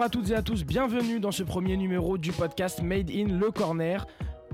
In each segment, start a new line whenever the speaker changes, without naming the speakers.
Bonjour à toutes et à tous, bienvenue dans ce premier numéro du podcast Made in Le Corner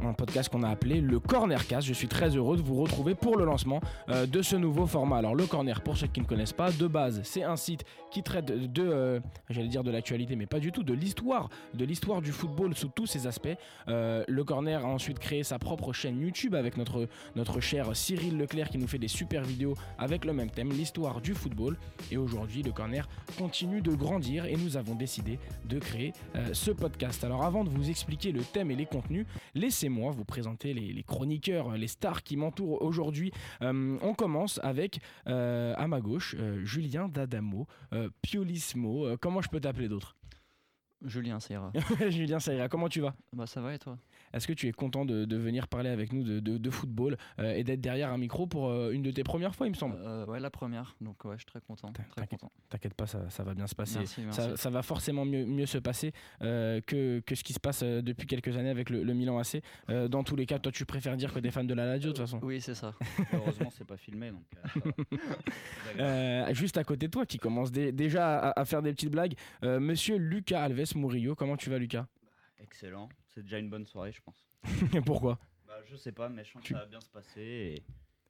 un podcast qu'on a appelé le Cornercast. Je suis très heureux de vous retrouver pour le lancement euh, de ce nouveau format. Alors le Corner, pour ceux qui ne connaissent pas, de base, c'est un site qui traite de, euh, j'allais dire de l'actualité, mais pas du tout, de l'histoire, de l'histoire du football sous tous ses aspects. Euh, le Corner a ensuite créé sa propre chaîne YouTube avec notre, notre cher Cyril Leclerc qui nous fait des super vidéos avec le même thème, l'histoire du football. Et aujourd'hui, le Corner continue de grandir et nous avons décidé de créer ce podcast. Alors avant de vous expliquer le thème et les contenus, laissez moi vous présenter les, chroniqueurs, les stars qui m'entourent aujourd'hui. Euh, on commence avec, euh, à ma gauche, euh, Julien D'Adamo, Piolismo. comment je peux t'appeler d'autres
Julien, ça ira.
Julien, ça ira. Comment tu vas?
Bah ça va et toi?
Est-ce que tu es content de, venir parler avec nous de, football euh, et d'être derrière un micro pour euh, une de tes premières fois, il me semble
euh, Ouais, la première. Donc ouais, je suis très content.
T'inquiète pas, ça, va bien se passer. Ça, va forcément mieux, se passer que, ce qui se passe depuis quelques années avec le, Milan AC. dans tous les cas, toi, tu préfères dire que t'es fan de la radio de toute façon
Oui, c'est ça.
Heureusement, c'est pas filmé. Donc,
juste à côté de toi, qui commence déjà à, à, faire des petites blagues, monsieur Lucas Alves Murillo. Comment tu vas, Lucas
Excellent. C'est déjà une bonne soirée, je pense.
Pourquoi?
Bah, Je sais pas, mais je sens que ça va bien se passer. Et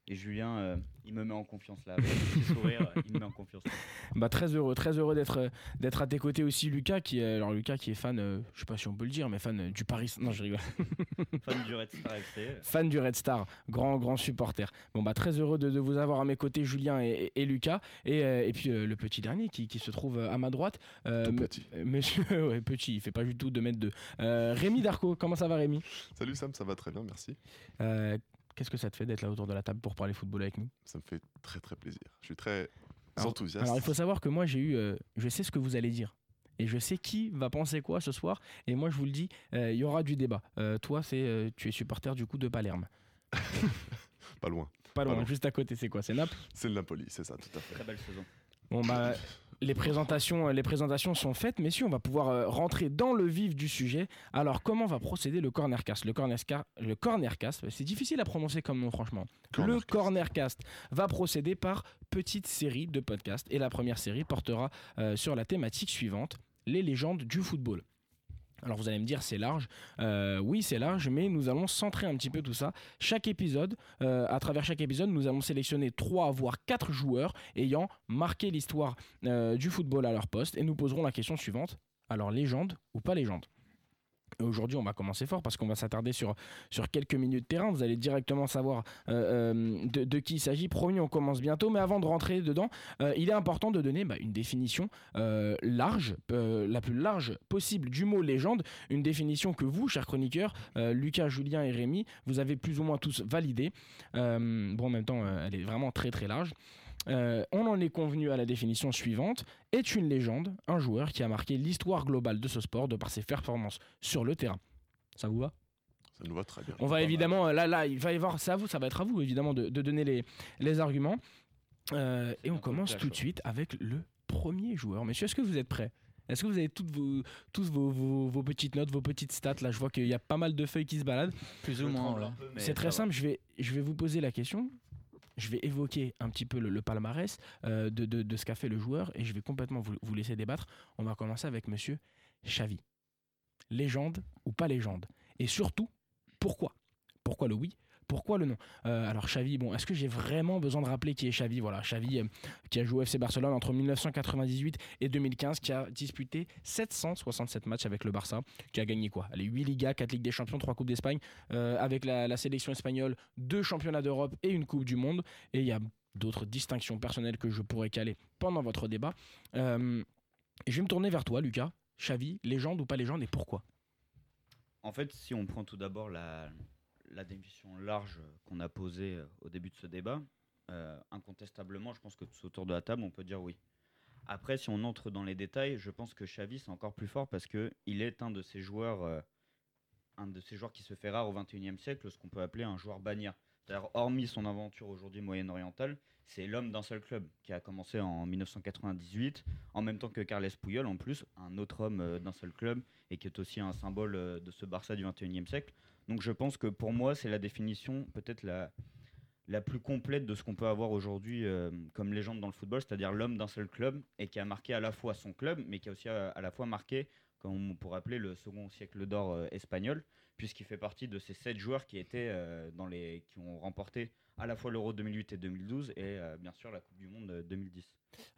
et Julien, euh, il me met en confiance là. Avec sourire, il me met en confiance.
Bah, très heureux, très heureux d'être, euh, d'être à tes côtés aussi, Lucas. Qui, alors, Lucas qui est fan, euh, je sais pas si on peut le dire, mais fan du Paris. Non, je rigole.
fan du Red Star FC.
Fan du Red Star, grand, grand supporter. Bon, bah, très heureux de, vous avoir à mes côtés, Julien et, Lucas. Et, et puis le petit dernier qui, qui, se trouve à ma droite.
petit.
Monsieur, ouais, petit, il fait pas du tout de mètres deux. Rémi Darco, comment ça va, Rémi?
Salut Sam, ça va très bien, merci.
Qu'est-ce que ça te fait d'être là autour de la table pour parler football avec nous?
Ça me fait très très plaisir. Je suis très enthousiaste.
Alors il faut savoir que moi j'ai eu, euh, je sais ce que vous allez dire. Et je sais qui va penser quoi ce soir. Et moi, je vous le dis, euh, il y aura du débat. Euh, toi, c'est, tu es supporter du coup de Palerme.
pas loin.
Pas loin, juste à côté, c'est quoi? C'est Naples?
C'est le Napoli, c'est ça, tout à fait.
Très belle saison.
Bon, bah, les présentations, les présentations sont faites, messieurs, on va pouvoir euh, rentrer dans le vif du sujet. Alors, comment va procéder le cornercast? Le cornercast, le cornercast c'est difficile à prononcer comme nom, franchement. Le cornercast va procéder par petite série de podcasts. Et la première série portera euh, sur la thématique suivante les légendes du football. Alors vous allez me dire c'est large, euh, oui c'est large, mais nous allons centrer un petit peu tout ça. Chaque épisode, euh, à travers chaque épisode, nous allons sélectionner 3 voire 4 joueurs ayant marqué l'histoire euh, du football à leur poste et nous poserons la question suivante. Alors légende ou pas légende? Aujourd'hui, on va commencer fort parce qu'on va s'attarder sur, sur quelques minutes de terrain. Vous allez directement savoir euh, euh, de, qui il s'agit. Promis, on commence bientôt. Mais avant de rentrer dedans, euh, il est important de donner bah, une définition large, la plus large possible du mot légende. Une définition que vous, chers chroniqueurs, Lucas, Julien et Rémi, vous avez plus ou moins tous validée. bon, en même temps, elle est vraiment très très large. Euh, on en est convenu à la définition suivante, est une légende, un joueur qui a marqué l'histoire globale de ce sport de par ses performances sur le terrain. Ça vous va?
Ça nous va très bien.
On va évidemment, là, là, il va y avoir, ça à vous, ça va être à vous évidemment de, donner les, les arguments. Euh, et on commence tout de suite avec le premier joueur. Messieurs, est-ce que vous êtes prêts? Est-ce que vous avez toutes vos, tous vos, vos, petites notes, vos petites stats? Là, je vois qu'il y a pas mal de feuilles qui se baladent.
Plus ou moins.
C'est très simple. Je vais, je vais vous poser la question je vais évoquer un petit peu le, palmarès euh, de, ce qu'a fait le joueur et je vais complètement vous, laisser débattre. On va commencer avec monsieur Xavi. Légende ou pas légende? Et surtout, pourquoi? Pourquoi le oui pourquoi le nom euh, Alors Xavi, bon, est-ce que j'ai vraiment besoin de rappeler qui est Xavi? Voilà, Xavi euh, qui a joué au FC Barcelone entre 1998 et 2015, qui a disputé 767 matchs avec le Barça, qui a gagné quoi? Les 8 Ligas, 4 Ligues des Champions, 3 Coupes d'Espagne, euh, avec la, sélection espagnole, 2 championnats d'Europe et une Coupe du Monde. Et il y a d'autres distinctions personnelles que je pourrais caler pendant votre débat. je vais me tourner vers toi, Lucas. Xavi, légende ou pas légende et pourquoi?
En fait, si on prend tout d'abord la, la définition large qu'on a posée euh, au début de ce débat, euh, incontestablement, je pense que tout autour de la table, on peut dire oui. Après, si on entre dans les détails, je pense que Xavi c'est encore plus fort parce que il est un de ces joueurs, euh, joueurs qui se fait rare au XXIe siècle, ce qu'on peut appeler un joueur bannière. C'est-à-dire, hormis son aventure aujourd'hui moyen-orientale, c'est l'homme d'un seul club qui a commencé en 1998, en même temps que Carles Puyol, en plus, un autre homme d'un seul club et qui est aussi un symbole de ce Barça du XXIe siècle. Donc je pense que pour moi, c'est la définition peut-être la, plus complète de ce qu'on peut avoir aujourd'hui euh, comme légende dans le football, c'est-à-dire l'homme d'un seul club et qui a marqué à la fois son club, mais qui a aussi à, à la fois marqué, comme on pourrait appeler le second siècle d'or euh, espagnol, puisqu'il fait partie de ces sept joueurs qui euh, qui ont remporté à la fois l'Euro 2008 et 2012 et euh, bien sûr la Coupe du Monde euh, 2010.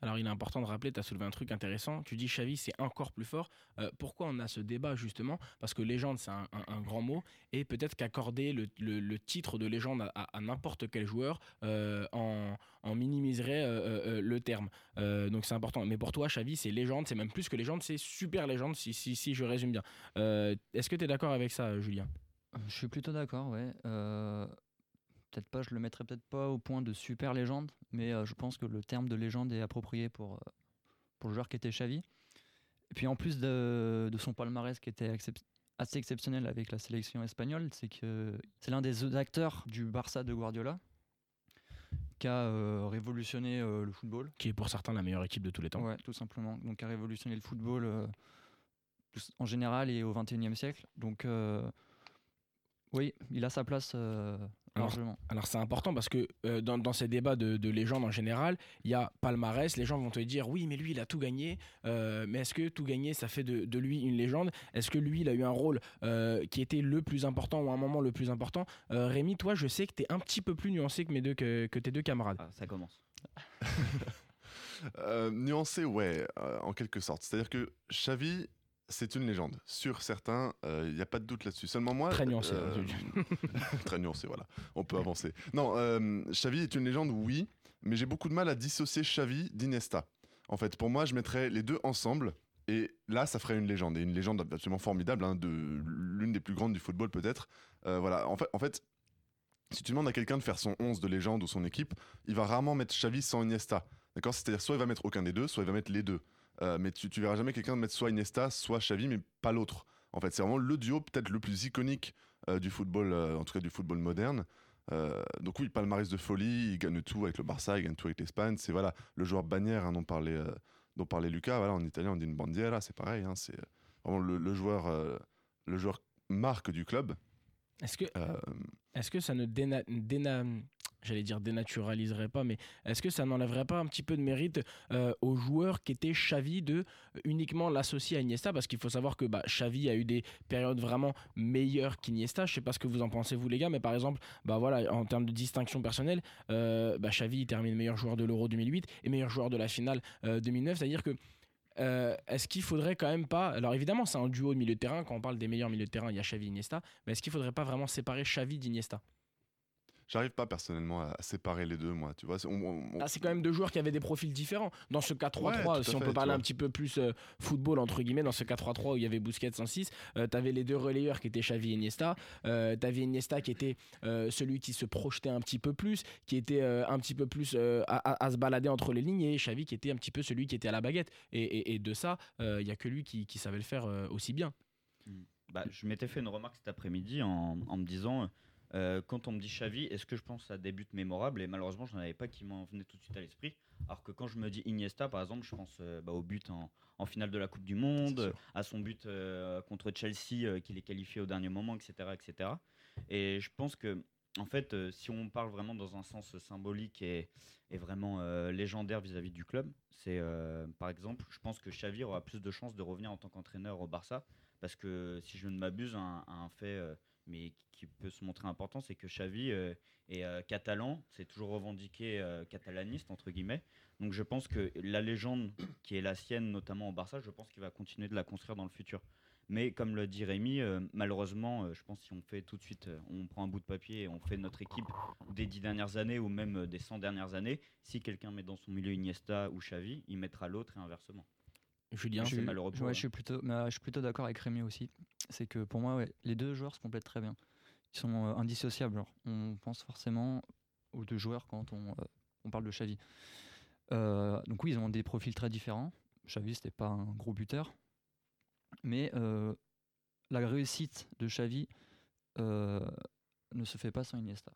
Alors il est important de rappeler, tu as soulevé un truc intéressant, tu dis Xavi c'est encore plus fort. Euh, pourquoi on a ce débat justement? Parce que légende c'est un, un- un grand mot et peut-être qu'accorder le, le- le titre de légende à, à- à n'importe quel joueur euh, en, en minimiserait euh, euh, euh, le terme. Euh, donc c'est important. Mais pour toi Xavi c'est légende, c'est même plus que légende, c'est super légende si, si, si je résume bien. Euh, Est-ce que tu es d'accord avec ça Julien?
Je suis plutôt d'accord, ouais. Peut-être pas, je le mettrais peut-être pas au point de super légende, mais euh, je pense que le terme de légende est approprié pour, euh, pour le joueur qui était Xavi. Et puis en plus de, de son palmarès qui était assez exceptionnel avec la sélection espagnole, c'est que c'est l'un des acteurs du Barça de Guardiola qui a euh, révolutionné le football.
Qui est pour certains la meilleure équipe de tous les temps.
Ouais, tout simplement. Donc, qui a révolutionné le football en général et au 21e siècle. Donc, oui, il a sa place euh,
Alors, c'est important parce que euh, dans, dans ces débats de, de légendes en général, il y a palmarès, les gens vont te dire oui mais lui il a tout gagné, euh, mais est-ce que tout gagné ça fait de, de lui une légende? Est-ce que lui il a eu un rôle euh, qui était le plus important ou un moment le plus important? Euh, Rémi, toi je sais que tu es un petit peu plus nuancé que, mes deux, que, que tes deux camarades.
Ah, ça commence.
Euh, nuancé, ouais, euh, en quelque sorte. C'est-à-dire que Xavi, c'est une légende. Sur certains, il n'y a pas de doute là-dessus. Seulement moi.
Très nuancé,
euh,
hein,
très nuancé, voilà. On peut avancer. Non, euh, Xavi est une légende, oui, mais j'ai beaucoup de mal à dissocier Xavi d'Inesta. En fait, pour moi, je mettrais les deux ensemble. Et là, ça ferait une légende. Et une légende absolument formidable, hein, de l'une des plus grandes du football, peut-être. Euh, voilà. En fait, en fait, si tu demandes à quelqu'un de faire son 11 de légende ou son équipe, il va rarement mettre Xavi sans Iniesta. D'accord? C'est-à-dire, soit il va mettre aucun des deux, soit il va mettre les deux. Euh, mais tu, tu verras jamais quelqu'un mettre soit Iniesta, soit Xavi, mais pas l'autre. En fait, c'est vraiment le duo peut-être le plus iconique euh, du football, euh, en tout cas du football moderne. Donc oui, palmarès de folie, il gagne tout avec le Barça, il gagne tout avec l'Espagne. C'est voilà le joueur bannière hein, dont parlait dont parlait Lucas. Voilà, en italien on dit une bandiera, c'est pareil. hein, c'est vraiment le, le joueur le joueur marque du club.
Est-ce que, est-ce que ça ne déna, déna- j'allais dire dénaturaliserait pas, mais est-ce que ça n'enlèverait pas un petit peu de mérite euh, aux joueurs qui étaient Xavi de euh, uniquement l'associer à Iniesta? Parce qu'il faut savoir que bah, Xavi a eu des périodes vraiment meilleures qu'Iniesta. Je sais pas ce que vous en pensez vous les gars, mais par exemple, bah voilà, en termes de distinction personnelle, euh, bah, Xavi termine meilleur joueur de l'Euro 2008 et meilleur joueur de la finale euh, 2009. C'est-à-dire que euh, est-ce qu'il faudrait quand même pas alors évidemment c'est un duo de milieu de terrain quand on parle des meilleurs milieux de terrain il y a Xavi et Iniesta mais est-ce qu'il faudrait pas vraiment séparer Xavi d'Iniesta?
J'arrive pas personnellement à, à séparer les deux, moi. Tu vois, c'est- on- on- on-
Ah, c'est quand même deux joueurs qui avaient des profils différents. Dans ce 4-3-3,
Ouais, tout à
si on
fait,
peut parler un petit peu plus euh, football, entre guillemets, dans ce 4-3-3 où il y avait Busquets en 6, euh, t'avais les deux relayeurs qui étaient Xavi et Iniesta. Euh, t'avais Iniesta qui était euh, celui qui se projetait un petit peu plus, qui était euh, un petit peu plus euh, à, se balader entre les lignes, et Xavi qui était un petit peu celui qui était à la baguette. Et, et- et de ça, il y a que lui qui, qui savait le faire euh, aussi bien.
Bah, je m'étais fait une remarque cet après-midi en, en me disant, euh, quand on me dit Xavi, est-ce que je pense à des buts mémorables? Et malheureusement, je n'en avais pas qui m'en venaient tout de suite à l'esprit. Alors que quand je me dis Iniesta, par exemple, je pense euh, bah, au but en, en finale de la Coupe du Monde, à son but euh, contre Chelsea qu'il est qualifié au dernier moment, etc., etc. Et je pense que, en fait, si on parle vraiment dans un sens symbolique et, et vraiment légendaire vis-à-vis du club, c'est par exemple, je pense que Xavi aura plus de chances de revenir en tant qu'entraîneur au Barça parce que si je ne m'abuse, un, un fait mais qui peut se montrer important, c'est que Xavi euh, est euh, catalan, c'est toujours revendiqué euh, catalaniste entre guillemets. Donc je pense que la légende qui est la sienne, notamment au Barça, je pense qu'il va continuer de la construire dans le futur. Mais comme le dit Rémi, malheureusement, je pense si on fait tout de suite, on prend un bout de papier et on fait notre équipe des dix dernières années ou même des 100 dernières années, si quelqu'un met dans son milieu Iniesta ou Xavi, il mettra l'autre et inversement.
Julien,
c'est
suis-
malheureux pour
ouais,
eux.
je suis plutôt, mais, euh, je suis plutôt d'accord avec Rémi aussi. C'est que pour moi, ouais, les deux joueurs se complètent très bien. Ils sont euh, indissociables. genre. On pense forcément aux deux joueurs quand on, euh, on parle de Xavi. Euh, donc oui, ils ont des profils très différents. Xavi, c'était pas un gros buteur, mais euh, la réussite de Xavi euh, ne se fait pas sans Iniesta.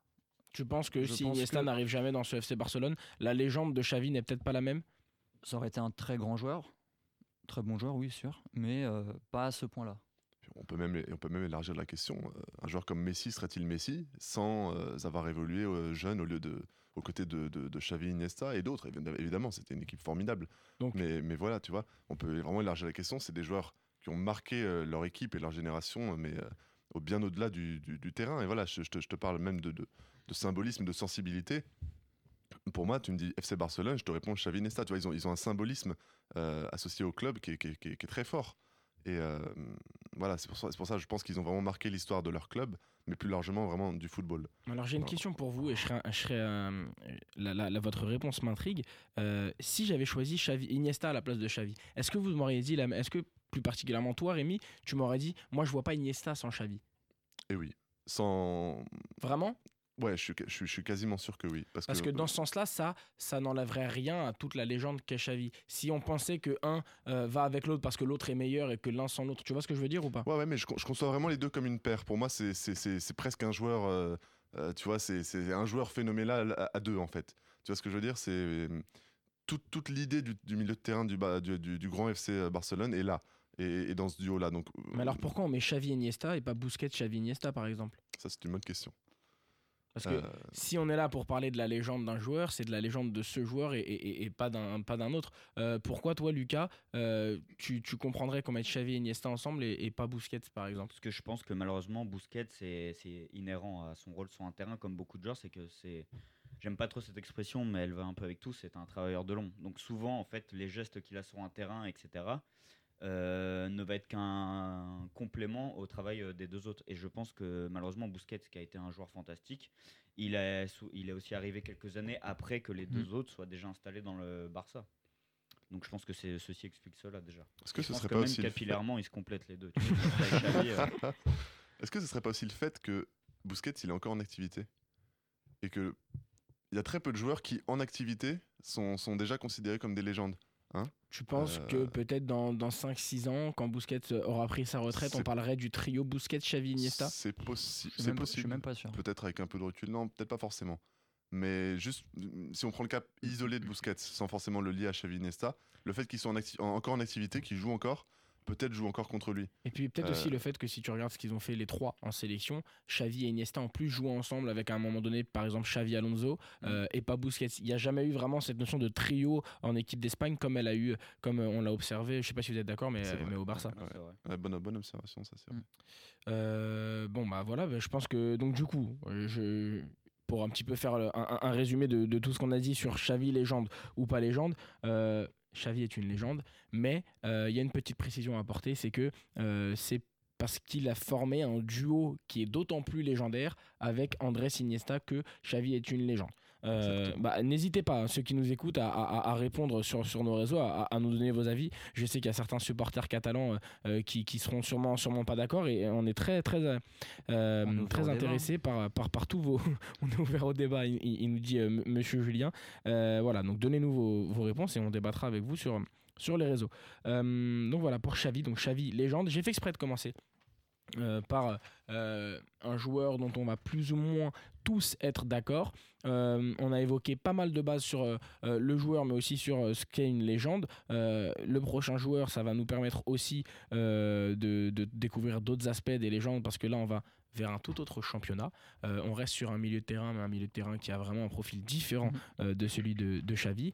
tu penses que
je
si
pense
Iniesta
que-
n'arrive jamais dans ce FC Barcelone, la légende de Xavi n'est peut-être pas la même?
Ça aurait été un très grand joueur, très bon joueur, oui, sûr, mais euh, pas à ce point-là.
On peut, même, on peut même élargir la question. Euh, Un joueur comme Messi serait-il Messi sans euh, avoir évolué euh, jeune au lieu de aux côtés de, de, de Xavi, Iniesta et d'autres évi- Évidemment, c'était une équipe formidable.
Donc-
mais, mais voilà, tu vois, on peut vraiment élargir la question. C'est des joueurs qui ont marqué euh, leur équipe et leur génération, mais euh, au, bien au-delà du, du- du terrain. Et voilà, je, je te, je te parle même de, de, de symbolisme, de sensibilité. Pour moi, tu me dis FC Barcelone, je te réponds Xavi, Iniesta. Tu vois, ils ont, ils ont un symbolisme euh, associé au club qui est, qui est- qui est- qui est très fort. Et euh, voilà, c'est pour, ça- pour ça que je pense qu'ils ont vraiment marqué l'histoire de leur club, mais plus largement vraiment du football.
Alors j'ai une question pour vous et je serais, je serais, euh, la- la- la- votre réponse m'intrigue. Euh, si j'avais choisi Xavi, Iniesta à la place de Xavi, est-ce que vous m'auriez dit, est-ce que plus particulièrement toi Rémi, tu m'aurais dit, moi je vois pas Iniesta sans Xavi?
Et oui, sans.
Vraiment?
Ouais, je suis, je, suis, je suis quasiment sûr que oui. Parce,
Parce que dans ce sens-là, ça, ça n'enlèverait rien à toute la légende qu'est Xavi. Si on pensait que un euh, va avec l'autre parce que l'autre est meilleur et que l'un sans l'autre, tu vois ce que je veux dire ou pas?
Ouais, ouais, mais je, con- je conçois vraiment les deux comme une paire. Pour moi, c'est- presque un joueur. euh, euh, tu vois, c'est un joueur phénoménal à, à deux, en fait. Tu vois ce que je veux dire? C'est. Toute, toute l'idée du, du milieu de terrain du, ba- du, du- du grand FC Barcelone est là. Et, et dans ce duo-là. Donc,
Mais alors pourquoi on met Xavi Iniesta et pas Busquets Xavi Iniesta par exemple?
Ça, c'est une bonne question.
Parce que
Euh,
si on est là pour parler de la légende d'un joueur, c'est de la légende de ce joueur et, et- et- et pas d'un pas d'un autre. Euh, pourquoi toi, Lucas, euh, tu, tu comprendrais qu'on mette Xavi et Iniesta ensemble et, et pas Busquets, par exemple?
Parce que je pense que malheureusement, Bousquet, c'est c'est inhérent à son rôle sur un terrain, comme beaucoup de joueurs, c'est que c'est. J'aime pas trop cette expression, mais elle va un peu avec tout. C'est un travailleur de long. Donc souvent, en fait, les gestes qu'il a sur un terrain, etc., euh, ne va être qu'un complément au travail euh, des deux autres. Et je pense que malheureusement, Bousquet, qui a été un joueur fantastique, il est, il est aussi arrivé quelques années après que les deux autres soient déjà installés dans le Barça. Donc je pense que c'est ceci explique cela déjà.
Est-ce que
Je
ce
pense
serait
que
pas
même
aussi. le fait-
capillairement, ils se complètent les deux. Euh,
Est-ce que ce serait pas aussi le fait que Busquets, il est encore en activité Et que il y a très peu de joueurs qui, en activité, sont, sont déjà considérés comme des légendes?
Tu penses
Euh,
que peut-être dans, dans 5-6 ans, quand Busquets aura pris sa retraite, on parlerait du trio Busquets, Xavi, Iniesta?
C'est possi-
Je suis
c'est
même, pas- je suis
possible.
même pas sûr.
Peut-être avec un peu de recul. Non, peut-être pas forcément. Mais juste, mm, si on prend le cas isolé de Busquets, sans forcément le lier à Xavi Iniesta, le fait qu'ils soient en acti- en- encore en activité, qu'ils jouent encore, peut-être jouent encore contre lui.
Et puis peut-être
Euh,
aussi le fait que si tu regardes ce qu'ils ont fait les trois en sélection, Xavi et Iniesta en plus joué ensemble avec à un moment donné par exemple Xavi Alonso euh, et pas Busquets. Il n'y a jamais eu vraiment cette notion de trio en équipe d'Espagne comme elle a eu, comme euh, on l'a observé. Je sais pas si vous êtes d'accord, mais, au Barça.
Ouais, bonne, bonne observation, ça c'est vrai.
Mm.
Euh, bon bah voilà, bah, je pense que donc du coup, euh, je pour un petit peu faire un, un- un résumé de, de tout ce qu'on a dit sur Xavi légende ou pas légende. Euh, Xavi est une légende, mais euh, il y a une petite précision à apporter, c'est que euh, c'est parce qu'il a formé un duo qui est d'autant plus légendaire avec Andrés Iniesta que Xavi est une légende. Euh, bah, N'hésitez pas, hein, ceux qui nous écoutent, à, à- à répondre sur, sur nos réseaux, à, à nous donner vos avis. Je sais qu'il y a certains supporters catalans euh, euh, qui, qui seront sûrement, sûrement pas d'accord et on est très, très, très intéressés par, par, par tous vos. on est ouvert au débat, il, nous dit monsieur Julien. Voilà, donc donnez-nous vos, vos réponses et on débattra avec vous sur, sur les réseaux. Euh, donc voilà, pour Xavi, donc Xavi, légende. J'ai fait exprès de commencer. Euh, par euh, un joueur dont on va plus ou moins tous être d'accord. Euh, on a évoqué pas mal de bases sur le joueur, mais aussi sur ce qu'est une légende. Le prochain joueur, ça va nous permettre aussi de, de découvrir d'autres aspects des légendes, parce que là, on va vers un tout autre championnat. On reste sur un milieu de terrain, mais un milieu de terrain qui a vraiment un profil différent
Mhm.
de celui de, de Xavi.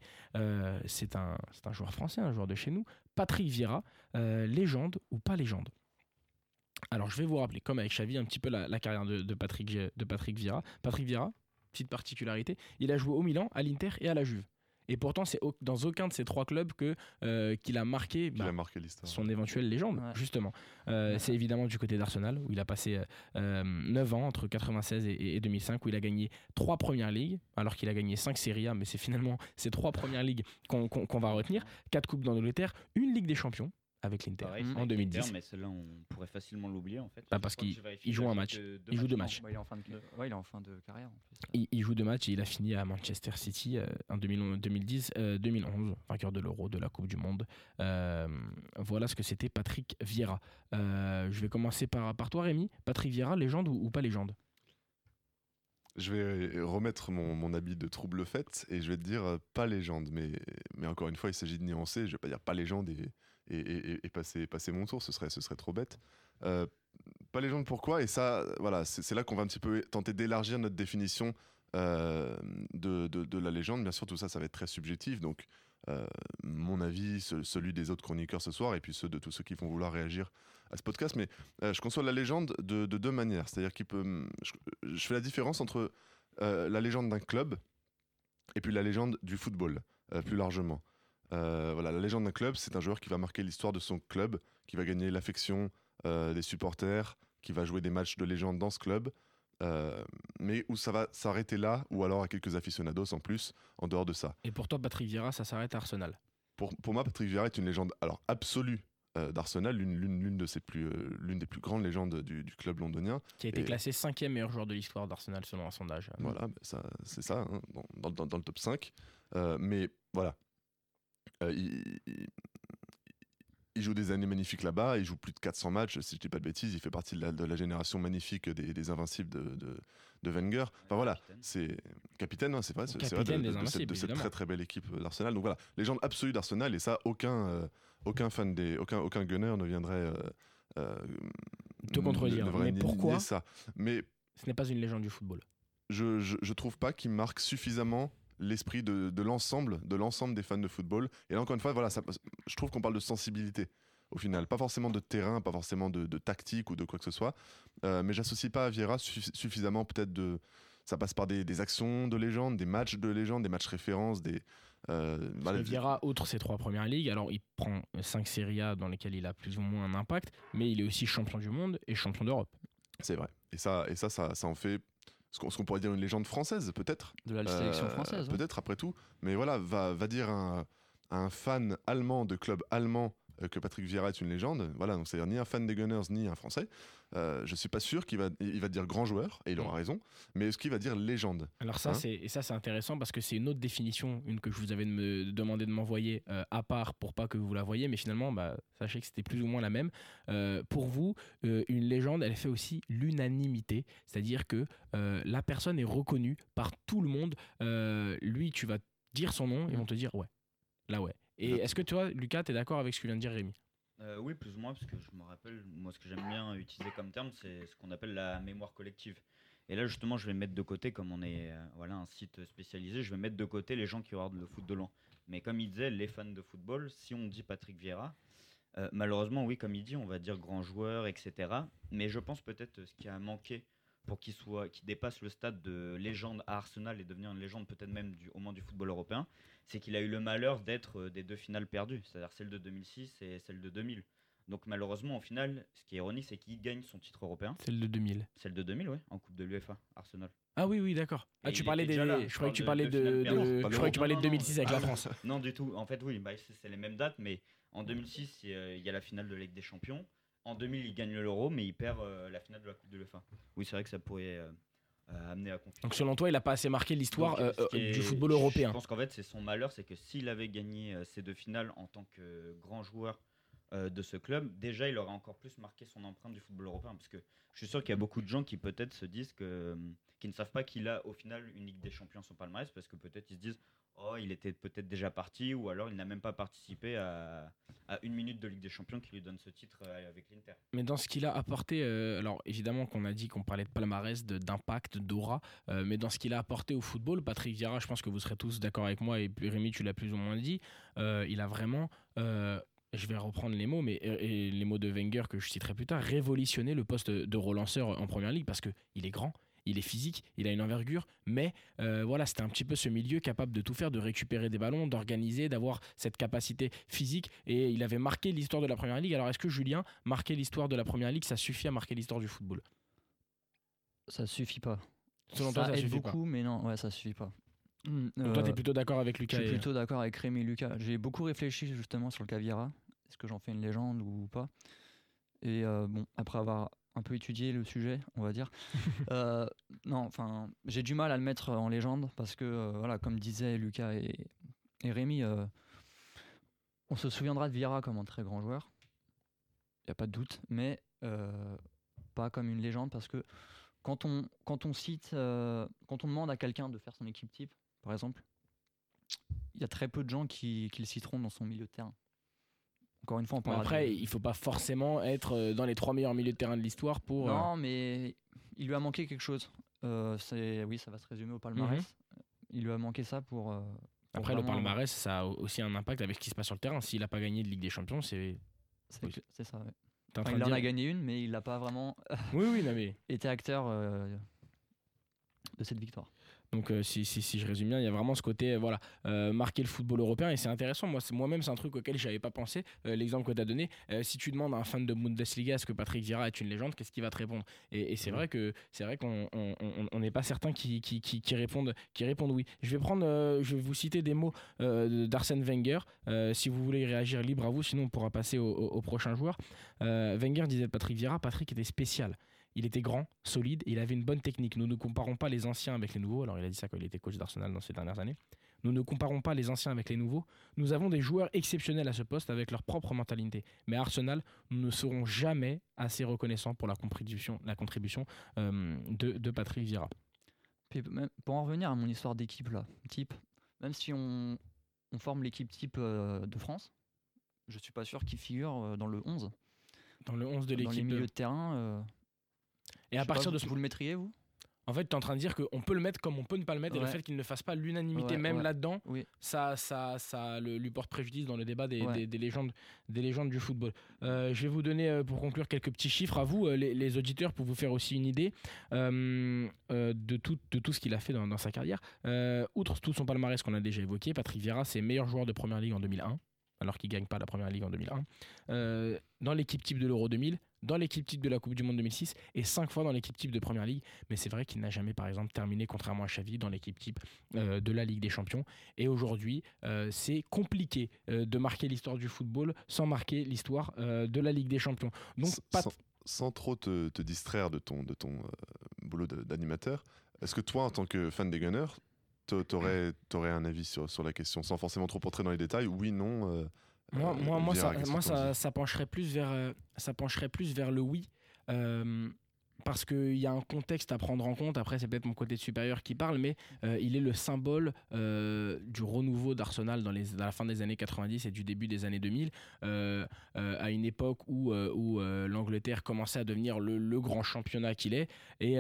C'est un, un joueur français, un joueur de chez nous. Patrick Vieira, légende ou pas légende? Alors, je vais vous rappeler, comme avec Xavi, un petit peu la, la carrière de, de Patrick, de Patrick Vieira. Patrick Vieira, petite particularité, il a joué au Milan, à l'Inter et à la Juve. Et pourtant, c'est au- dans aucun de ces trois clubs que euh, qu'il a marqué
Il
bah,
a marqué l'histoire.
son éventuelle légende,
Ouais.
justement. Euh,
Ouais.
C'est évidemment du côté d'Arsenal, où il a passé euh, euh, 9 ans, entre 96 et, et 2005, où il a gagné trois premières ligues, alors qu'il a gagné 5 Serie A, mais c'est finalement ces trois premières ligues qu'on qu'on- qu'on va retenir. Quatre Coupes d'Angleterre, une Ligue des Champions avec l'Inter en
avec
2010.
l'Inter, mais celle-là, on pourrait facilement l'oublier en fait.
Bah, parce qu'il- joue
a
un match. Il joue deux matchs.
Bah, il, est en fin de... ouais, il est en fin de carrière. En plus.
Il, il joue deux matchs et il a fini à Manchester City euh, en 2010-2011, vainqueur de l'Euro, de la Coupe du Monde. Euh, voilà ce que c'était Patrick Vieira. Euh, je vais commencer par, par toi, Rémi. Patrick Vieira, légende ou, ou pas légende?
Je vais remettre mon, mon habit de trouble fête et je vais te dire euh, pas légende. Mais, mais encore une fois, il s'agit de nuancer. Je vais pas dire pas légende et, et, passer, mon tour, ce serait, trop bête. Euh, pas légende pourquoi Et ça, voilà, c'est là qu'on va un petit peu tenter d'élargir notre définition euh, de, la légende. Bien sûr, tout ça, ça va être très subjectif. Donc, euh, mon avis, ce- celui des autres chroniqueurs ce soir, et puis ceux de tous ceux qui vont vouloir réagir à ce podcast. Mais je conçois la légende de, de deux manières. C'est-à-dire qu'il peut. Je, fais la différence entre la légende d'un club et puis la légende du football, plus largement. Euh, voilà, la légende d'un club, c'est un joueur qui va marquer l'histoire de son club, qui va gagner l'affection euh, des supporters, qui va jouer des matchs de légende dans ce club, euh, mais où ça va s'arrêter là, ou alors à quelques aficionados en plus, en dehors de ça.
Et pour toi, Patrick Vieira, ça s'arrête à Arsenal?
Pour, pour moi, Patrick Vieira est une légende alors absolue d'Arsenal, l'une, de ses plus, euh, l'une des plus grandes légendes du, du club londonien.
Qui a été
Et-
classé cinquième meilleur joueur de l'histoire d'Arsenal selon un sondage.
Voilà, ça, c'est ça, hein, dans, dans- dans- dans le top 5. Euh, mais voilà, Euh, il, il- il joue des années magnifiques là-bas, il joue plus de 400 matchs, si je dis pas de bêtises, il fait partie de la, de la génération magnifique des, des invincibles de, de, de Wenger. Enfin voilà, c'est capitaine, hein, c'est vrai, c'est vrai, de, de- cette, très très belle équipe d'Arsenal. Donc voilà, légende absolue d'Arsenal, et ça, aucun, euh, aucun fan des, aucun, aucun gunner ne viendrait euh, euh,
Te contredire. Mais pourquoi
ça. Mais
Ce n'est pas une légende du football?
je, je, je trouve pas qu'il marque suffisamment l'esprit de, de l'ensemble de l'ensemble des fans de football. Et là encore une fois voilà ça, je trouve qu'on parle de sensibilité au final. Pas forcément de terrain pas forcément de, de tactique ou de quoi que ce soit. Euh, mais j'associe pas à Vieira suffi- suffisamment peut-être de ça passe par des, des actions de légende des matchs de légende des matchs références des euh,
Vieira, outre ses trois premières ligues, alors il prend cinq Serie A dans lesquelles il a plus ou moins un impact, mais il est aussi champion du monde et champion d'Europe.
c'est vrai. Et ça et ça ça, ça en fait ce qu'on pourrait dire une légende française peut-être
De la sélection
Euh,
française. ouais.
Peut-être après tout. Mais voilà, va, va dire un, un fan allemand de club allemand que Patrick Vieira est une légende. Voilà, donc c'est-à-dire ni un fan des Gunners ni un français. Euh, je suis pas sûr qu'il va, il va dire grand joueur, et il aura raison. Mais est-ce qu'il va dire légende?
Alors ça,
Hein?
c'est et ça c'est intéressant parce que c'est une autre définition, une que je vous avais de me demander de m'envoyer euh, à part pour pas que vous la voyez, mais finalement, bah, sachez que c'était plus ou moins la même. Euh, pour vous, euh, une légende, elle fait aussi l'unanimité, c'est-à-dire que euh, la personne est reconnue par tout le monde. Euh, lui, tu vas dire son nom, ils vont te dire ouais, là ouais. Et est-ce que toi, Lucas, tu es d'accord avec ce que vient de dire Rémi?
Euh, oui, plus ou moins, parce que je me rappelle, moi, ce que j'aime bien utiliser comme terme, c'est ce qu'on appelle la mémoire collective. Et là, justement, je vais mettre de côté, comme on est euh, voilà, un site spécialisé, je vais mettre de côté les gens qui regardent le foot de loin. Mais comme il disait, les fans de football, si on dit Patrick Vieira, euh, malheureusement, oui, comme il dit, on va dire grand joueur, etc. Mais je pense peut-être ce qui a manqué pour qu'il soit, qu'il dépasse le stade de légende à Arsenal et devenir une légende peut-être même du, au moins du football européen, c'est qu'il a eu le malheur d'être euh, des deux finales perdues, c'est-à-dire celle de 2006 et celle de 2000. Donc malheureusement, au final, ce qui est ironique, c'est qu'il gagne son titre européen,
Celle de 2000.
celle de 2000, ouais, en Coupe de l'UEFA, Arsenal.
Ah oui, oui, d'accord. Ah, tu parlais des. Je croyais que tu parlais
de-.
Je croyais que tu parlais de
non,
2006 avec la. France.
Non, du tout. En fait, oui, bah, c'est les mêmes dates, mais en 2006, il y a- il y a la finale de Ligue des Champions. En 2000, il gagne l'Euro, mais il perd euh, la finale de la Coupe de l'UEFA. Oui, c'est vrai que ça pourrait euh, euh, amener à confusion.
Donc selon toi, il a pas assez marqué l'histoire du football
Je
européen.
pense qu'en fait, c'est son malheur, c'est que s'il avait gagné ces deux finales en tant que grand joueur de ce club, déjà, il aurait encore plus marqué son empreinte du football européen. Parce que je suis sûr qu'il y a beaucoup de gens qui peut-être se disent que, euh, qui ne savent pas qu'il a au final une Ligue des Champions sur palmarès, parce que peut-être ils se disent, oh, il était peut-être déjà parti, ou alors il n'a même pas participé à, une minute de Ligue des Champions qui lui donne ce titre euh, avec l'Inter.
Mais dans ce qu'il a apporté, euh, alors évidemment qu'on a dit qu'on parlait de palmarès, d'impact, d'aura, euh, mais dans ce qu'il a apporté au football, Patrick Vieira, je pense que vous serez tous d'accord avec moi, et Rémi, tu l'as plus ou moins dit, il a vraiment, je vais reprendre les mots, mais et- les mots de Wenger que je citerai plus tard, révolutionné le poste de relanceur en première ligue parce qu'il est grand. Il est physique, il a une envergure, mais euh, voilà, c'était un petit peu ce milieu capable de tout faire, de récupérer des ballons, d'organiser, d'avoir cette capacité physique. Et il avait marqué l'histoire de la première ligue. Alors est-ce que Julien, marquer l'histoire de la première ligue, ça suffit à marquer l'histoire du football?
Ça suffit pas.
Selon
ça
toi, ça
aide
suffit
beaucoup, mais non, ouais, ça suffit pas.
Donc toi,
euh,
tu es plutôt d'accord avec
Je
Lucas
suis
et-
plutôt d'accord avec Rémi et Lucas. J'ai beaucoup réfléchi justement sur le Caviera. Est-ce que j'en fais une légende ou pas? Et euh, bon, après avoir un peu étudié le sujet, on va dire, euh, non, enfin, j'ai du mal à le mettre en légende parce que, euh, voilà, comme disaient Lucas et, et Rémi, euh, on se souviendra de Vieira comme un très grand joueur. Il n'y a pas de doute, mais pas comme une légende parce que quand on, quand on cite, quand on demande à quelqu'un de faire son équipe type, par exemple, il y a très peu de gens qui, qui le citeront dans son milieu de terrain. Encore une fois, on
Bon,
parlera
après,
de-
il faut pas forcément être euh, dans les trois meilleurs milieux de terrain de l'histoire pour. euh,
Non, mais il lui a manqué quelque chose. Euh, c'est oui, ça va se résumer au palmarès. Il lui a manqué ça pour. euh, pour
Mhm. Après, le palmarès, ça a aussi un impact avec ce qui se passe sur le terrain. S'il n'a pas gagné de Ligue des Champions, c'est.
C'est
Oui.
cl- c'est ça. ouais.
en
Enfin, il en
dire-
a gagné une, mais il n'a pas vraiment
Oui, oui, non, mais.
été acteur euh, de cette victoire.
Donc, euh, si, si, si je résume bien, il y a vraiment ce côté, euh, voilà, euh, marquer le football européen. Et c'est intéressant. Moi, c'est- moi-même, c'est un truc auquel j'avais pas pensé. Euh, L'exemple que tu as donné, si tu demandes à un fan de Bundesliga est-ce que Patrick Vieira est une légende, qu'est-ce qu'il va te répondre? Et, et c'est vrai que c'est vrai qu'on on- on- on n'est pas certain qui, qui, qui, qui répondent, qui répondent oui. Je vais prendre, je vais vous citer des mots d'Arsène Wenger. Si vous voulez réagir, libre à vous. Sinon, on pourra passer au, au- au prochain joueur. Wenger disait de Patrick Vieira, Patrick était spécial. Il était grand, solide, et il avait une bonne technique. Nous ne comparons pas les anciens avec les nouveaux. Alors il a dit ça quand il était coach d'Arsenal dans ces dernières années. Nous ne comparons pas les anciens avec les nouveaux. Nous avons des joueurs exceptionnels à ce poste avec leur propre mentalité. Mais à Arsenal, nous ne serons jamais assez reconnaissants pour la contribution, la contribution euh, de, de Patrick Vieira.
Puis, pour en revenir à mon histoire d'équipe là, type, même si on, on forme l'équipe type euh, de France, je suis pas sûr qu'il figure euh, dans le 11.
Dans le 11 de
Dans les
l'équipe.
milieux
de-
de terrain.
Et à
pas,
partir de
vous,
ce
vous le mettriez vous?
En fait, tu es en train de dire qu'on peut le mettre comme on peut ne pas le mettre, et le fait qu'il ne fasse pas l'unanimité
Ouais,
même
ouais.
là-dedans,
Oui.
ça, ça, ça le- lui porte préjudice dans le débat des, des- des légendes, des légendes du football. Euh, je vais vous donner, euh, pour conclure, quelques petits chiffres à vous, euh, les, les auditeurs, pour vous faire aussi une idée euh, euh, de, tout, de tout ce qu'il a fait dans, dans sa carrière. Outre tout son palmarès qu'on a déjà évoqué, Patrick Vieira, c'est meilleur joueur de Première Ligue en 2001, alors qu'il gagne pas la Première Ligue en 2001. Euh, dans l'équipe type de l'Euro 2000, dans l'équipe type de la Coupe du Monde 2006 et cinq fois dans l'équipe type de Première Ligue. Mais c'est vrai qu'il n'a jamais, par exemple, terminé, contrairement à Xavi, dans l'équipe type euh, de la Ligue des Champions. Et aujourd'hui, euh, c'est compliqué euh, de marquer l'histoire du football sans marquer l'histoire de la Ligue des Champions. Donc, pas
sans, sans trop te, te distraire de ton, de ton boulot d'animateur, est-ce que toi, en tant que fan des Gunners, t'a- t'aurais aurais un avis sur, sur la question, sans forcément trop entrer dans les détails? Oui, non euh,
Moi,
euh,
moi, moi, ça, moi ça, ça pencherait plus vers, euh, ça pencherait plus vers le oui. euh, parce qu'il y a un contexte à prendre en compte. Après, c'est peut-être mon côté supérieur qui parle, mais euh, il est le symbole euh, du renouveau d'Arsenal dans, les- dans la fin des années 90 et du début des années 2000, euh, euh, à une époque où, où l'Angleterre commençait à devenir le, le grand championnat qu'il est. Et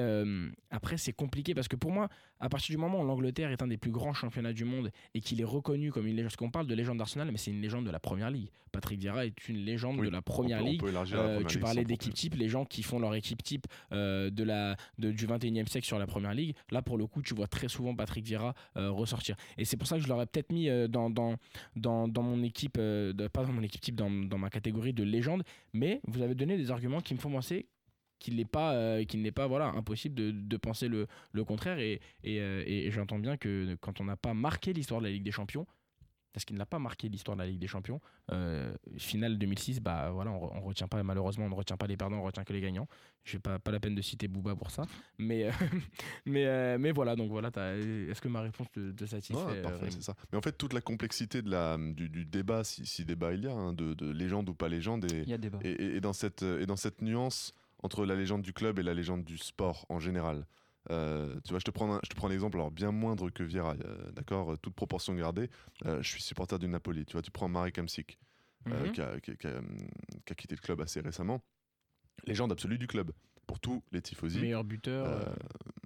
après, c'est compliqué parce que pour moi, à partir du moment où l'Angleterre est un des plus grands championnats du monde et qu'il est reconnu comme une légende, parce qu'on parle de légende d'Arsenal, mais c'est une légende de la Première Ligue. Patrick Vieira est une légende
Oui,
de la Première Ligue.
la
Euh,
Première
tu parlais d'équipe type, les gens qui font leur équipe type euh, de la, de- du 21e siècle sur la première ligue. Là, pour le coup, tu vois très souvent Patrick Vieira euh, ressortir. Et c'est pour ça que je l'aurais peut-être mis dans, dans, dans, dans mon équipe, de- pas dans mon équipe type, dans, dans ma catégorie de légende. Mais vous avez donné des arguments qui me font penser qu'il n'est pas, euh, qu'il n'est pas voilà, impossible de, de penser le, le contraire. Et, et, euh, et j'entends bien que quand on n'a pas marqué l'histoire de la Ligue des Champions, parce qu'il n'a pas marqué l'histoire de la Ligue des Champions. Euh, finale 2006, bah voilà, on, on retient pas malheureusement, on ne retient pas les perdants, on retient que les gagnants. Je n'ai pas, pas la peine de citer Booba pour ça, mais euh, mais euh, mais voilà, donc voilà, est-ce que ma réponse te, te satisfait
Ouais, parfait, c'est ça. Mais en fait, toute la complexité de la, du, du débat, si, si débat il y a, hein, de, de légende ou pas légende, et,
Il y a débat.
et, et- et dans cette, et dans cette nuance entre la légende du club et la légende du sport en général. Euh, tu vois, je te prends un, je te prends un exemple, alors bien moindre que Vieira, euh, d'accord, euh, toute proportion gardée. Euh, je suis supporter du Napoli. Tu vois, tu prends Marek Hamsik,
Mhm.
qui, a, qui a- qui a, qui a quitté le club assez récemment. Légende absolue du club pour tous les tifosi.
meilleur buteur.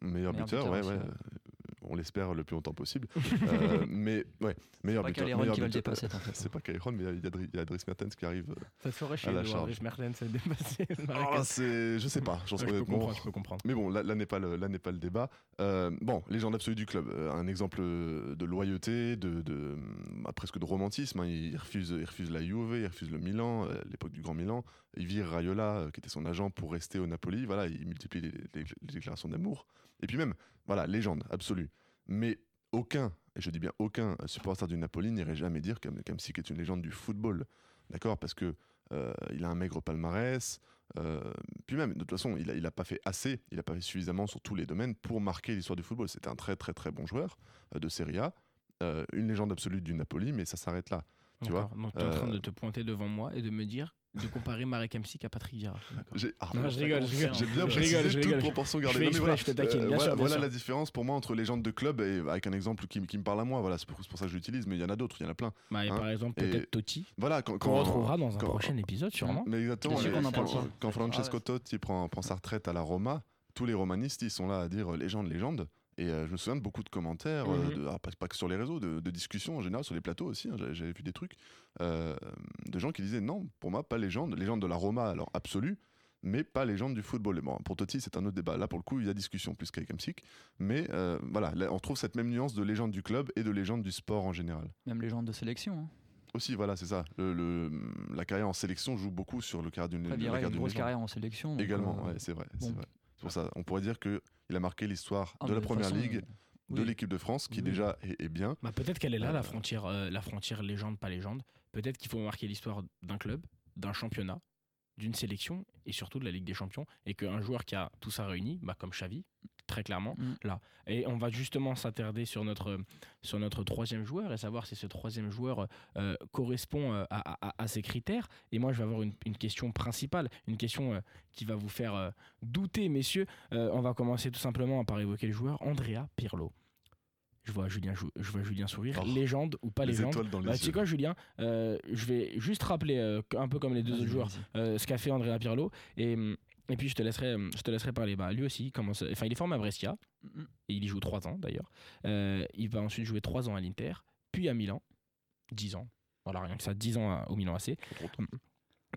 Meilleur
Meilleur
buteur,
buteur
ouais, ouais. On l'espère le plus longtemps possible. Euh, mais ouais, meilleur
pas
buteur.
Calderon
meilleur
qui va le dépasser, pas.
C'est pas Calderon, mais il y a, il y a Dries Mertens qui arrive. euh.
ça
à
voir
charge.
Dries Mertens se dépasser.
Ah, c'est, je sais pas. j'en sais
Ouais, je peux
honnêtement.
comprendre, je peux comprendre.
Mais bon, là, là n'est pas le, là n'est pas le débat. Euh, bon, légende absolue du club. Euh, un exemple de loyauté, de, de bah, presque de romantisme. hein. Il refuse, il refuse la Juve, il refuse le Milan, l'époque du Grand Milan. Il vire Raiola, qui était son agent, pour rester au Napoli. Voilà, il multiplie les, les- les déclarations d'amour. Et puis même, voilà, légende absolue. Mais aucun, et je dis bien aucun euh, supporter du Napoli n'irait jamais dire qu'Am- qu'Hamsik est une légende du football. D'accord? Parce que euh, il a un maigre palmarès. euh, puis même, de toute façon, il n'a il a pas fait assez, il n'a pas fait suffisamment sur tous les domaines pour marquer l'histoire du football. C'était un très très très bon joueur euh, de Serie A, une légende absolue du Napoli, mais ça s'arrête là. Tu vois?
Donc tu es en train de te pointer devant moi et de me dire de comparer Marek Hamsik à Patrick Vieira. D'accord.
J'ai ah,
Non, je rigole, je rigole.
j'ai bien
Je
précisé
rigole, je
toute
rigole.
proportion
Je
gardée.
fais
Non, mais
exprès,
voilà,
je te taquine,
euh,
bien
voilà
sûr,
la différence pour moi entre légende de club et avec un exemple qui, qui me parle à moi. Voilà, c'est pour, c'est pour ça que je l'utilise, mais il y en a d'autres, il y en a plein.
Bah, et
Hein,
par exemple, peut-être Totti,
Voilà, quand,
retrouvera dans un
quand-
prochain épisode, sûrement.
Mais exactement. Mais quand,
pas.
quand Francesco
Ah.
Totti prend, prend sa retraite à la Roma, tous les romanistes ils sont là à dire euh, légende, légende. Et euh, je me souviens de beaucoup de commentaires, euh,
Mhm.
de- ah, pas, pas que sur les réseaux, de, de discussions en général sur les plateaux aussi. hein, j'avais, vu des trucs euh, de gens qui disaient non, pour moi pas légende, légende de la Roma alors absolue, mais pas légende du football. Et bon, pour Totti c'est un autre débat. Là pour le coup il y a discussion plus qu'avec Hamsik, mais voilà, là, on trouve cette même nuance de légende du club et de légende du sport en général.
Même légende de sélection. hein.
Aussi voilà c'est ça. Le, le- la carrière en sélection joue beaucoup sur le carrière d'une la
Vieira a une grosse
légende.
carrière en sélection.
Également,
euh,
ouais, c'est vrai. c'est
bon.
vrai. C'est pour ça, on pourrait dire qu'il a marqué l'histoire
ah,
de la première
façon,
ligue, de l'équipe de France, qui
Oui.
déjà est, est bien.
Bah, peut-être qu'elle est là,
Euh,
la frontière, euh, la frontière légende, pas légende. Peut-être qu'il faut marquer l'histoire d'un club, d'un championnat, d'une sélection et surtout de la Ligue des Champions. Et qu'un joueur qui a tout ça réuni, bah, comme Xavi, très clairement,
Mm.
là. Et on va justement s'attarder sur notre, sur notre troisième joueur et savoir si ce troisième joueur euh, correspond euh, à, à- à ces critères. Et moi, je vais avoir une, une question principale, une question euh, qui va vous faire euh, douter, messieurs. Euh, on va commencer tout simplement par évoquer le joueur Andrea Pirlo. Je vois Julien, je vois Julien sourire.
Oh,
légende ou pas
les
légende
étoiles dans les
bah, tu sais quoi, Julien Euh, Je vais juste rappeler, euh, un peu comme les deux autres joueurs, euh, ce qu'a fait Andrea Pirlo. Et, hum, et puis je te laisserai, je te laisserai parler. Bah, lui aussi, il commence, enfin, il est formé à Brescia. Et il y joue 3 ans d'ailleurs. Euh, il va ensuite jouer 3 ans à l'Inter, puis à Milan, 10 ans. Voilà, rien que ça, 10 ans à- au Milan AC.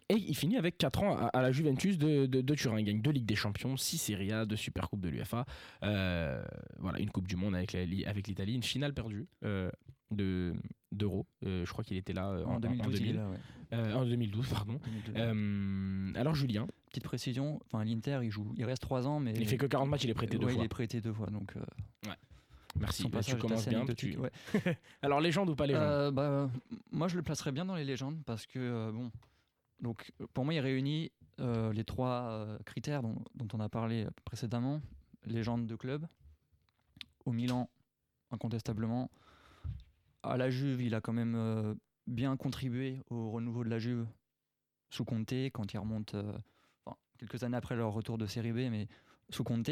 Et il finit avec 4 ans à, à la Juventus de, de, de Turin. Il gagne 2 Ligues des Champions, 6 Serie A, 2 Supercoupes de l'UFA. Euh, voilà, une Coupe du Monde avec l'Italie, une finale perdue euh, de d'Euro. Euh, je crois qu'il était là euh, en,
En 2012, il est
2000.
là, ouais.
Euh, en 2012, pardon.
2012.
Alors Julien,
Petite précision, enfin l'Inter, il joue, il reste 3 ans, mais
il fait que 40 matchs, il est prêté deux
ouais,
fois.
il est prêté deux fois, donc
Merci, bah, tu commences bien. tu-. Alors légende ou pas légende
bah, moi, je le placerais bien dans les légendes parce que, bon, donc, pour moi, il réunit les trois critères dont, dont on a parlé précédemment. Légende de club. Au Milan, incontestablement. À la Juve, il a quand même euh, bien contribué au renouveau de la Juve sous Conte quand il remonte euh, quelques années après leur retour de Série B, mais sous Conte.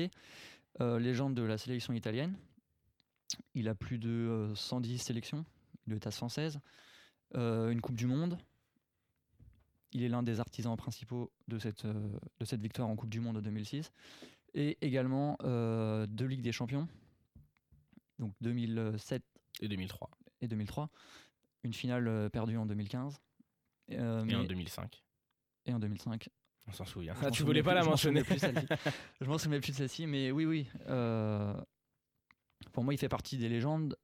Euh, légende de la sélection italienne. Il a plus de euh, 110 sélections. Il être à 116. Euh, une Coupe du Monde. Il est l'un des artisans principaux de cette, de cette victoire en Coupe du Monde en 2006. Et également deux Ligues des Champions. Donc 2007
Et 2003.
Et 2003. Une finale euh, perdue en 2015. Euh,
Et en
mais-
2005.
et en 2005.
On s'en souvient. Ah, tu voulais pas la
je m'en souvenais
mentionner.
je m'en souvenais plus de celle-ci, mais oui, oui. euh, pour moi, il fait partie des légendes.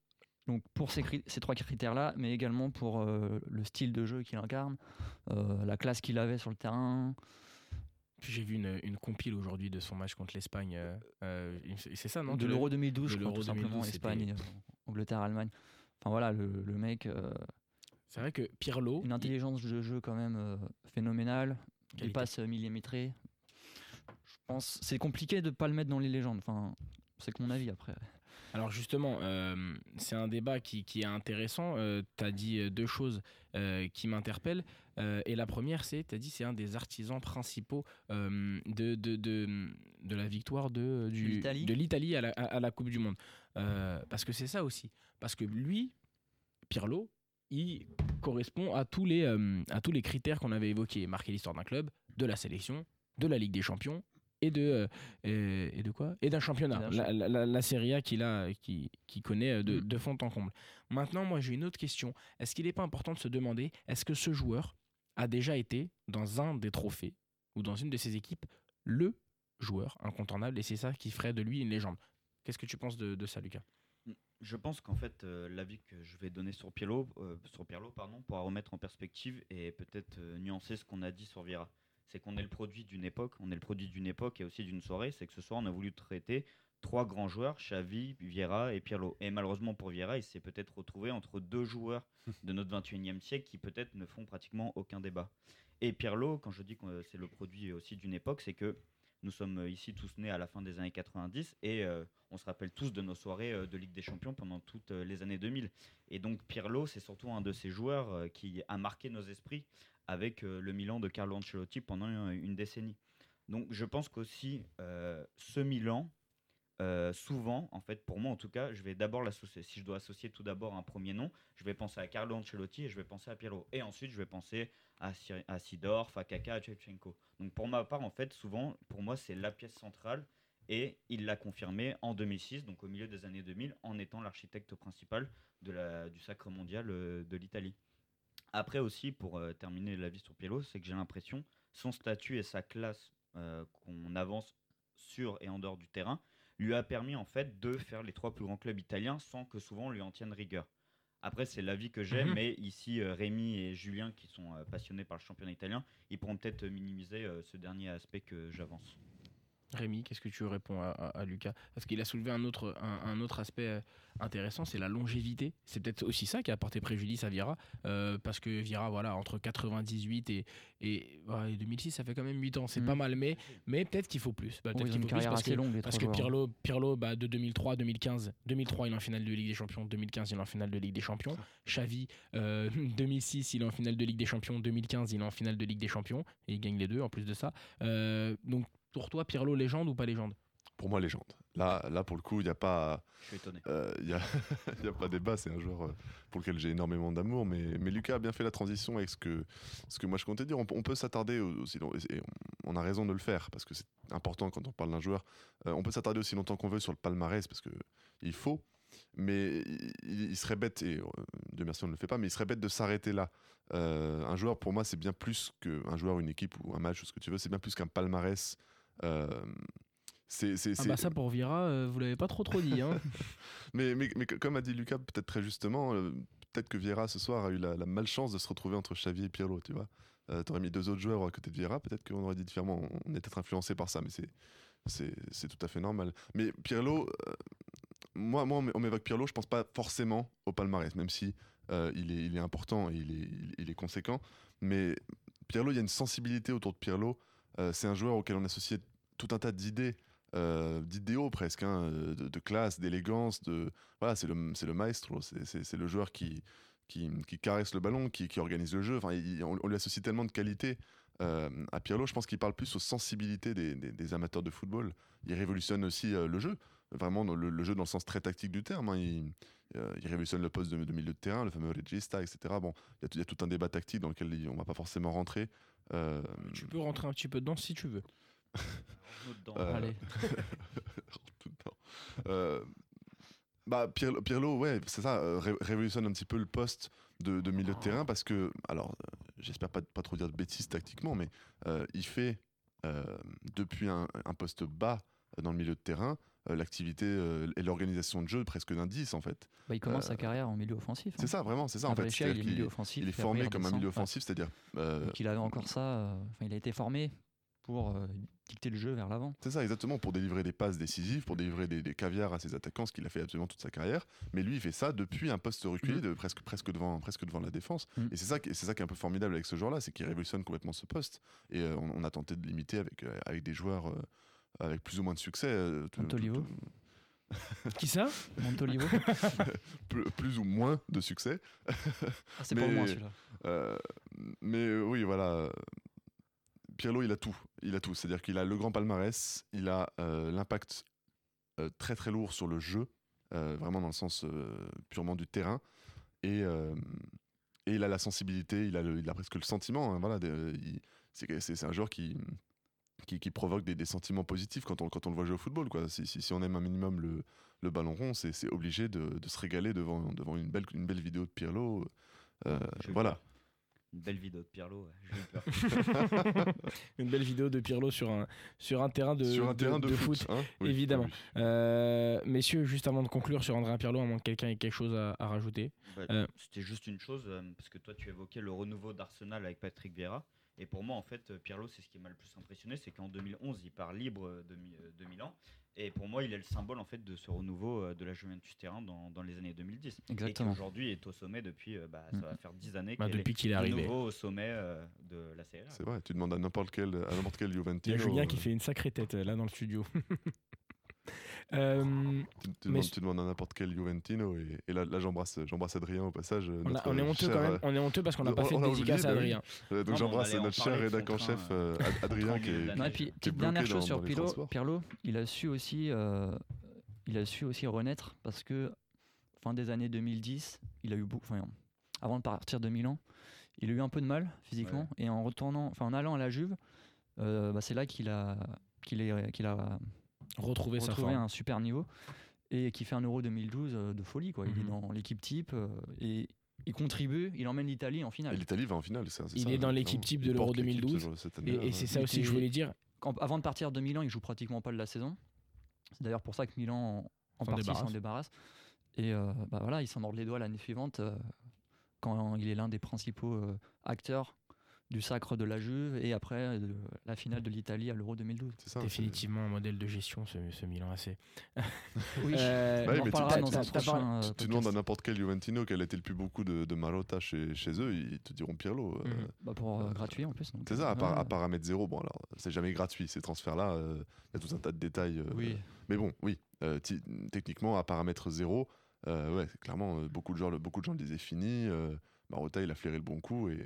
Donc pour ces, cri- ces trois critères-là, mais également pour euh, le style de jeu qu'il incarne, euh, la classe qu'il avait sur le terrain.
J'ai vu une, une compile aujourd'hui de son match contre l'Espagne. euh, euh, c'est ça, non?
De l'Euro
vu
2012,
de
je crois, tout simplement,
2012,
Espagne, Angleterre, Allemagne. Enfin voilà, le, le mec, euh,
C'est vrai que Pirlo,
une intelligence de jeu quand même euh, phénoménale,
Qualité.
passes euh, millimétrées. Je pense c'est compliqué de pas le mettre dans les légendes. Enfin, c'est que mon avis après.
Alors justement, euh, c'est un débat qui, qui est intéressant. tu as dit euh, deux choses euh, qui m'interpellent. Euh, et la première, c'est, tu as dit, c'est un des artisans principaux euh, de, de, de, de la victoire de, du- de l'Italie à la, à- à la Coupe du Monde. Euh, parce que c'est ça aussi. Parce que lui, Pirlo, il correspond à tous les, euh, à tous les critères qu'on avait évoqués. Marquer l'histoire d'un club, de la sélection, de la Ligue des Champions et de, euh, et, et de quoi? Et d'un championnat.
Et
La, la, la- la Serie A qu'il qui, qui connaît de,
Mm.
de fond en comble. Maintenant, moi, j'ai une autre question. Est-ce qu'il n'est pas important de se demander, est-ce que ce joueur a déjà été dans un des trophées ou dans une de ses équipes le joueur incontournable et c'est ça qui ferait de lui une légende? Qu'est-ce que tu penses de, de ça, Lucas
Je pense qu'en fait, euh, l'avis que je vais donner sur Pirlo, euh, sur Pirlo pardon, pourra remettre en perspective et peut-être euh, nuancer ce qu'on a dit sur Vieira. C'est qu'on est le produit d'une époque, on est le produit d'une époque et aussi d'une soirée. C'est que ce soir, on a voulu traiter trois grands joueurs, Xavi, Vieira et Pirlo. Et malheureusement pour Vieira, il s'est peut-être retrouvé entre deux joueurs de notre 21e siècle qui peut-être ne font pratiquement aucun débat. Et Pirlo, quand je dis que c'est le produit aussi d'une époque, c'est que nous sommes euh, ici tous nés à la fin des années 90 et euh, on se rappelle tous de nos soirées euh, de Ligue des Champions pendant toutes les années 2000. Et donc Pirlo, c'est surtout un de ces joueurs qui a marqué nos esprits avec le Milan de Carlo Ancelotti pendant une, une décennie. Donc je pense qu'aussi ce Milan, euh, souvent, en fait, pour moi en tout cas, je vais d'abord l'associer. Si je dois associer tout d'abord un premier nom, je vais penser à Carlo Ancelotti et je vais penser à Pirlo. Et ensuite, je vais penser à, Sir- à Sidorf, à Kaka. Donc pour ma part, en fait, souvent, pour moi, c'est la pièce centrale. Et il l'a confirmé en 2006, donc au milieu des années 2000, en étant l'architecte principal du sacre mondial euh, de l'Italie. Après aussi, pour euh, terminer la vie sur Pirlo, c'est que j'ai l'impression, son statut et sa classe qu'on avance sur et en dehors du terrain, lui a permis en fait de faire les trois plus grands clubs italiens sans que souvent on lui en tienne rigueur. Après, c'est l'avis que j'ai,
Mhm.
mais ici, euh, Rémi et Julien, qui sont euh, passionnés par le championnat italien, ils pourront peut-être minimiser euh, ce dernier aspect que j'avance.
Rémi, qu'est-ce que tu réponds à, à- à Lucas? Parce qu'il a soulevé un autre, un, un autre aspect euh, intéressant, c'est la longévité. C'est peut-être aussi ça qui a apporté préjudice à Vieira, euh, parce que Vieira, voilà, entre 98 et, et, ouais, et 2006, ça fait quand même 8 ans, c'est
Mm.
pas mal, mais, mais peut-être qu'il faut plus. Bah, peut-être qu'il faut plus parce que,
longue,
parce que. Pirlo, Pirlo bah, de 2003 à 2015, 2003, il est en finale de Ligue des Champions, 2015, il est en finale de Ligue des Champions. Xavi, euh, 2006, il est en finale de Ligue des Champions, 2015, il est en finale de Ligue des Champions, et il gagne les deux en plus de ça. Euh, donc, pour toi, Pirlo, légende ou pas légende?
Pour moi, légende. Là, là pour le coup, il n'y a pas.
Je suis étonné.
Euh, Il n'y a, il y a pas débat, c'est un joueur euh, pour lequel j'ai énormément d'amour, mais, mais Lucas a bien fait la transition avec ce que, ce que moi je comptais dire. On, peut- on peut s'attarder au- aussi, long- et on, a raison de le faire, parce que c'est important quand on parle d'un joueur. Euh, on peut s'attarder aussi longtemps qu'on veut sur le palmarès, parce que il faut, mais il, serait bête, et Dieu merci on ne le fait pas, mais il serait bête de s'arrêter là. Euh, un joueur, pour moi, c'est bien plus qu'un joueur, une équipe ou un match ou ce que tu veux, c'est bien plus qu'un palmarès. C'est, c'est,
Ah bah ça pour Vira, euh, vous l'avez pas trop trop dit. Hein.
mais, mais, mais comme a dit Lucas, peut-être très justement, euh, peut-être que Vieira ce soir a eu la, la malchance de se retrouver entre Xavi et Pirlo, tu vois. Euh, T'aurais mis deux autres joueurs à côté de Vieira, peut-être qu'on aurait dit différemment. On est peut-être influencé par ça, mais c'est, tout à fait normal. Mais Pirlo, euh, moi, moi, on m'é- on m'évoque Pirlo, je pense pas forcément au palmarès, même si il, est, il est important et il est, il est conséquent. Mais Pirlo, il y a une sensibilité autour de Pirlo. Euh, c'est un joueur auquel on associait tout un tas d'idées. euh, d'idéaux presque, hein, euh, de, classe, d'élégance, voilà, c'est le, maestro, c'est- le joueur qui, caresse le ballon, qui, organise le jeu. Enfin, on, lui associe tellement de qualités. Euh, à Pirlo, je pense qu'il parle plus aux sensibilités des, amateurs de football. Il révolutionne aussi le jeu, vraiment le, jeu dans le sens très tactique du terme. hein. Il, révolutionne le poste de, milieu de terrain, le fameux regista, etc. Bon, il y a tout- un débat tactique dans lequel on va pas forcément rentrer. Euh,
tu peux rentrer un petit peu dedans si tu veux.
Nous dedans.
Euh,
Allez.
Euh, bah, Pirlo, Pirlo, ouais, c'est ça, euh, ré- révolutionne un petit peu le poste de, de milieu de terrain parce que, alors, euh, j'espère pas, pas trop dire de bêtises tactiquement, mais euh, il fait euh, depuis un, un poste bas euh, dans le milieu de terrain euh, l'activité euh, et l'organisation de jeu presque 10 en fait.
Bah, il commence
Euh,
sa carrière en milieu offensif.
C'est ça, vraiment, c'est ça en fait.
Il est
C'est-à-dire qu'il-
milieu offensif.
il est
puis
formé comme un milieu offensif, c'est-à-dire. euh,
Donc il avait encore ça. euh, Enfin, il a été formé pour euh, dicter le jeu vers l'avant.
C'est ça, exactement, pour délivrer des passes décisives, pour délivrer des, des caviars à ses attaquants, ce qu'il a fait absolument toute sa carrière. Mais lui, il fait ça depuis un poste reculé,
Mhm.
de presque, presque, devant, presque devant la défense.
Mhm.
Et c'est ça, c'est ça qui est un peu formidable avec ce joueur-là, c'est qu'il révolutionne complètement ce poste. Et euh, on, on a tenté de l'imiter avec, euh, avec des joueurs euh, avec plus ou moins de succès. euh,
Montolivo.
Qui ça?
Montolivo.
plus, ou moins de succès.
Ah, c'est pour
Mais-
moi celui-là.
Euh, mais euh, oui, voilà. Pirlo, il a tout. Il a tout. C'est-à-dire qu'il a le grand palmarès, il a euh, l'impact euh, très très lourd sur le jeu, euh, vraiment dans le sens purement du terrain. Et, et il a la sensibilité, il a, le- il a presque le sentiment. hein, voilà, c'est un joueur qui, qui, qui provoque des, des sentiments positifs quand on, quand on le voit jouer au football. Quoi. Si, si- si on aime un minimum le, le ballon rond, c'est c'est obligé de, de se régaler devant, devant une, belle, une belle vidéo de Pirlo. Euh, voilà.
peur. Une belle vidéo de Pirlo, ouais, j'ai eu peur.
Une belle vidéo de Pirlo sur un, sur un terrain de,
sur un terrain de, foot, hein Oui,
évidemment.
oui.
Euh, messieurs, juste avant de conclure sur André Pirlo, à moins que quelqu'un ait quelque chose à, à rajouter.
Bah,
Euh.
C'était juste une chose, euh, parce que toi tu évoquais le renouveau d'Arsenal avec Patrick Vieira. Et pour moi, en fait, euh, Pirlo, c'est ce qui m'a le plus impressionné, c'est qu'en 2011, il part libre de, de Milan. Et pour moi, il est le symbole en fait de ce renouveau euh, de la Juventus Terrain dans, dans les années 2010.
Exactement.
Et qui aujourd'hui est au sommet depuis, euh, bah, ça
Mm.
va faire 10 années
Bah, depuis qu'il est
de
arrivé.
nouveau au sommet euh, de la série.
C'est vrai, tu demandes à n'importe quel, à n'importe quel
Il y a Julien
euh,
qui fait une sacrée tête là dans le studio. Euh,
Tu, tu
Mais-
demandes, tu demandes à n'importe quel Juventino et, et là, là j'embrasse, j'embrasse Adrien au passage.
on, a-
notre
on est honteux
cher,
quand même. On est honteux parce qu'on n'a
on-
pas fait
on
de dédicace à
bah oui.
Adrien.
euh, donc j'embrasse notre cher rédac en chef euh, Ad- Adrien qui est.
Non, et puis,
qui est
petite dernière
dans-
chose sur Pirlo. Pirlo, il a su aussi, euh, il a su aussi renaître parce que fin des années 2010, il a eu beaucoup, enfin, avant de partir de Milan, il a eu un peu de mal physiquement et en retournant, enfin en allant à la Juve, euh, bah, c'est là qu'il a, qu'il est- qu'il a
Retrouver sa
retrouvé
forme.
un super niveau et qui fait un Euro 2012 euh, de folie quoi. Il est
Mhm.
dans l'équipe type euh, et il contribue, il emmène l'Italie en
Et
finale.
l'Italie va en finale. c'est-
Il
ça,
est dans l'équipe type de l'Euro
porte l'équipe
2012.
ce- cette
Et, c'est ça aussi que je voulais dire.
Quand- avant de partir de Milan, il joue pratiquement pas de la saison. C'est d'ailleurs pour ça que Milan en, en
S'en
partie
débarrasse.
s'en débarrasse. Et euh, bah voilà, il s'en mord les doigts l'année suivante euh, quand il est l'un des principaux euh, acteurs du sacre de la Juve et après de la finale de l'Italie à l'Euro 2012.
C'est ça, c'est-
Définitivement un modèle de gestion, ce, ce Milan AC.
Oui,
Euh,
Bah oui,
on en
mais tu-
parlera dans un prochain. euh,
Tu, tu
podcast.
demandes à n'importe quel Juventino quel a été le plus beaucoup de, de Marotta chez, chez eux, ils te diront Pirlo. euh,
Mhm.
Bah, pour euh, gratuit en plus.
C'est ça, à, part,
ouais.
à paramètre zéro. Bon, alors, c'est jamais gratuit ces transferts-là. euh, Il y a tout un tas de détails. euh,
Oui.
Mais bon, oui, euh, techniquement, à paramètre zéro, euh, ouais, clairement, euh, beaucoup de, gens, beaucoup de gens le disaient fini. Euh, Marotta, il a flairé le bon coup et,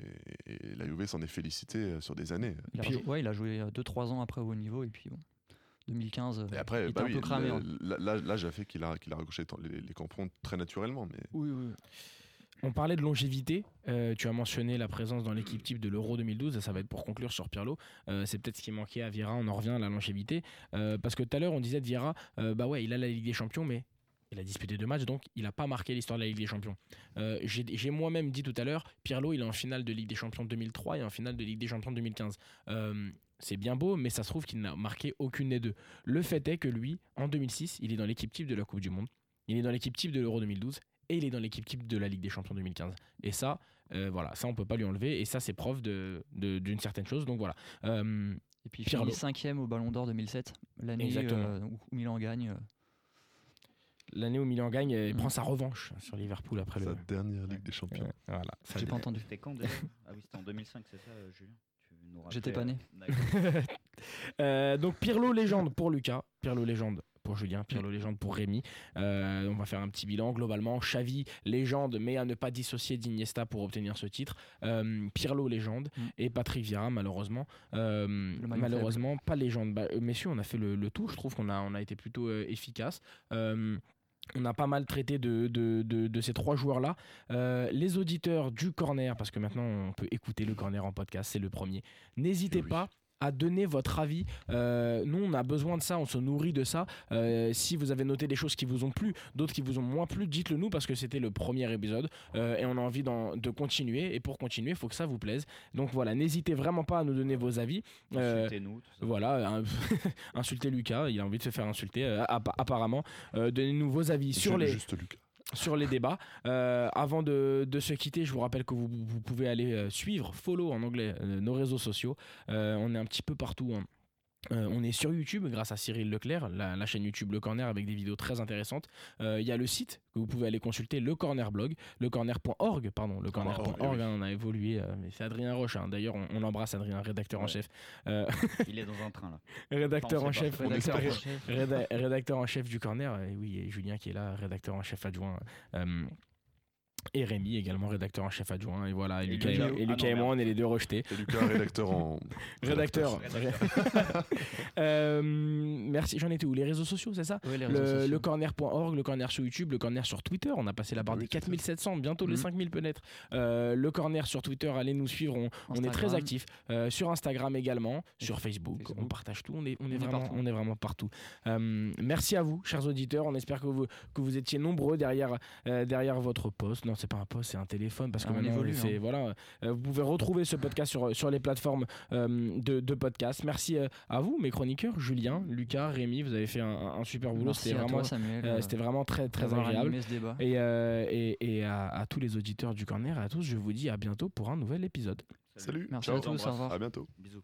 et la Juve s'en est félicité euh, sur des années.
Il a,
Puis-
ouais, il a joué 2-3 ans après au haut niveau et puis bon. 2015, euh,
Et après,
il
bah
était
oui,
un peu cramé. hein.
là, j'ai fait qu'il a, qu'il a raccroché les, les très naturellement. Mais
Oui, oui.
On parlait de longévité. euh, tu as mentionné la présence dans l'équipe type de l'Euro 2012. et Ça va être pour conclure sur Pirlo. Euh, c'est peut-être ce qui manquait à Vieira. On en revient à la longévité. Euh, parce que tout à l'heure, on disait de Vieira, euh, bah ouais, il a la Ligue des Champions, mais il a disputé deux matchs, donc il n'a pas marqué l'histoire de la Ligue des Champions. Euh, J'ai moi-même dit tout à l'heure, Pirlo, il est en finale de Ligue des Champions 2003 et en finale de Ligue des Champions 2015. Euh, c'est bien beau, mais ça se trouve qu'il n'a marqué aucune des deux. Le fait est que lui, en 2006, il est dans l'équipe type de la Coupe du Monde, il est dans l'équipe type de l'Euro 2012 et il est dans l'équipe type de la Ligue des Champions 2015. Et ça, euh, voilà, ça on peut pas lui enlever et ça c'est preuve de- de- d'une certaine chose. Donc voilà. Euh,
Et puis il
Pirlo.
finit cinquième au Ballon d'Or 2007, l'année euh, où Milan gagne.
L'année où Milan gagne, il
Mm.
prend sa revanche sur Liverpool après
sa
le.
dernière Ligue des Champions.
Ouais, voilà. Ça-
J'ai pas entendu.
C'était quand déjà? Ah oui, c'était en 2005, c'est ça, euh, Julien?
J'étais pas né.
euh, d'accord.
Euh, donc Pirlo légende pour Lucas, Pirlo légende pour Julien, Pirlo légende pour Rémi. Euh, on va faire un petit bilan globalement. Xavi légende, mais à ne pas dissocier d'Iniesta pour obtenir ce titre. Euh, Pirlo légende
Mm.
et Patrick Vieira malheureusement, euh, malheureusement pas légende. Bah, messieurs, on a fait le, le tout. Je trouve qu'on a on a été plutôt euh, efficace. On a pas mal traité de, de, de- de ces trois joueurs-là. Euh, les auditeurs du corner, parce que maintenant on peut écouter le corner en podcast, c'est le premier. N'hésitez
Oui.
pas à donner votre avis. Euh, nous, on a besoin de ça, on se nourrit de ça. Euh, si vous avez noté des choses qui vous ont plu, d'autres qui vous ont moins plu, dites-le nous parce que c'était le premier épisode euh, et on a envie d'en- de continuer. Et pour continuer, il faut que ça vous plaise. Donc voilà, n'hésitez vraiment pas à nous donner vos avis. Euh,
Insultez-nous,
voilà, un- insultez Lucas, il a envie de se faire insulter euh, app- apparemment. Euh, Donnez-nous vos avis sur les,
Juste Lucas.
Sur les débats. Euh, avant de, se quitter, je vous rappelle que vous, pouvez aller euh, suivre, follow en anglais, euh, nos réseaux sociaux. On est un petit peu partout. hein. Euh, on est sur YouTube grâce à Cyril Leclerc, la, la chaîne YouTube Le Corner avec des vidéos très intéressantes. Euh, Il y a le site que vous pouvez aller consulter, le Corner blog, lecorner.org, pardon, lecorner.org.
Org, oui.
hein, on a évolué, euh, mais c'est Adrien Roche. hein. D'ailleurs, on, on embrasse Adrien, rédacteur en chef.
Il est dans un train là.
rédacteur
Enfin,
en chef,
Rédacteur
rédacteur-
en chef.
Réda- rédacteur en chef du corner, et oui, et Julien qui est là, rédacteur en chef adjoint. Et Rémi également rédacteur en chef adjoint. Et voilà, et
Et
Lucas, et,
Lucas.
et
Ah
Lucas
non,
et moi, on est les deux rejetés.
Et Lucas, rédacteur en.
Rédacteur. Euh, merci, j'en étais où? Les réseaux sociaux, c'est ça?
Ouais, les
le, corner.org, le corner sur YouTube, le corner sur Twitter. On a passé la barre des
oui, fait.
4700, bientôt les
Mhm.
5000 peut-être. Euh, le corner sur Twitter, allez nous suivre. On, on est très actifs. Euh, sur Instagram également, sur Facebook, on partage tout. On est, on est,
On
vraiment,
partout.
on est vraiment partout. Euh, merci à vous, chers auditeurs. On espère que vous, que vous étiez nombreux derrière, euh, derrière votre poste. Non, c'est pas un poste, c'est un téléphone parce que
Ah, on hein.
voilà. Euh, vous pouvez retrouver ce podcast sur, sur les plateformes euh, de, de podcast. Merci euh, à vous, mes chroniqueurs, Julien, Lucas, Rémi. Vous avez fait un, un super boulot.
Merci
C'était
à
vraiment,
toi, Samuel.
c'était vraiment très, très agréable.
animé ce débat.
Et, euh, et, et à, à tous les auditeurs du corner, à tous, je vous dis à bientôt pour un nouvel épisode.
Salut.
Merci
ciao.
à tous, au revoir.
À bientôt.
Bisous.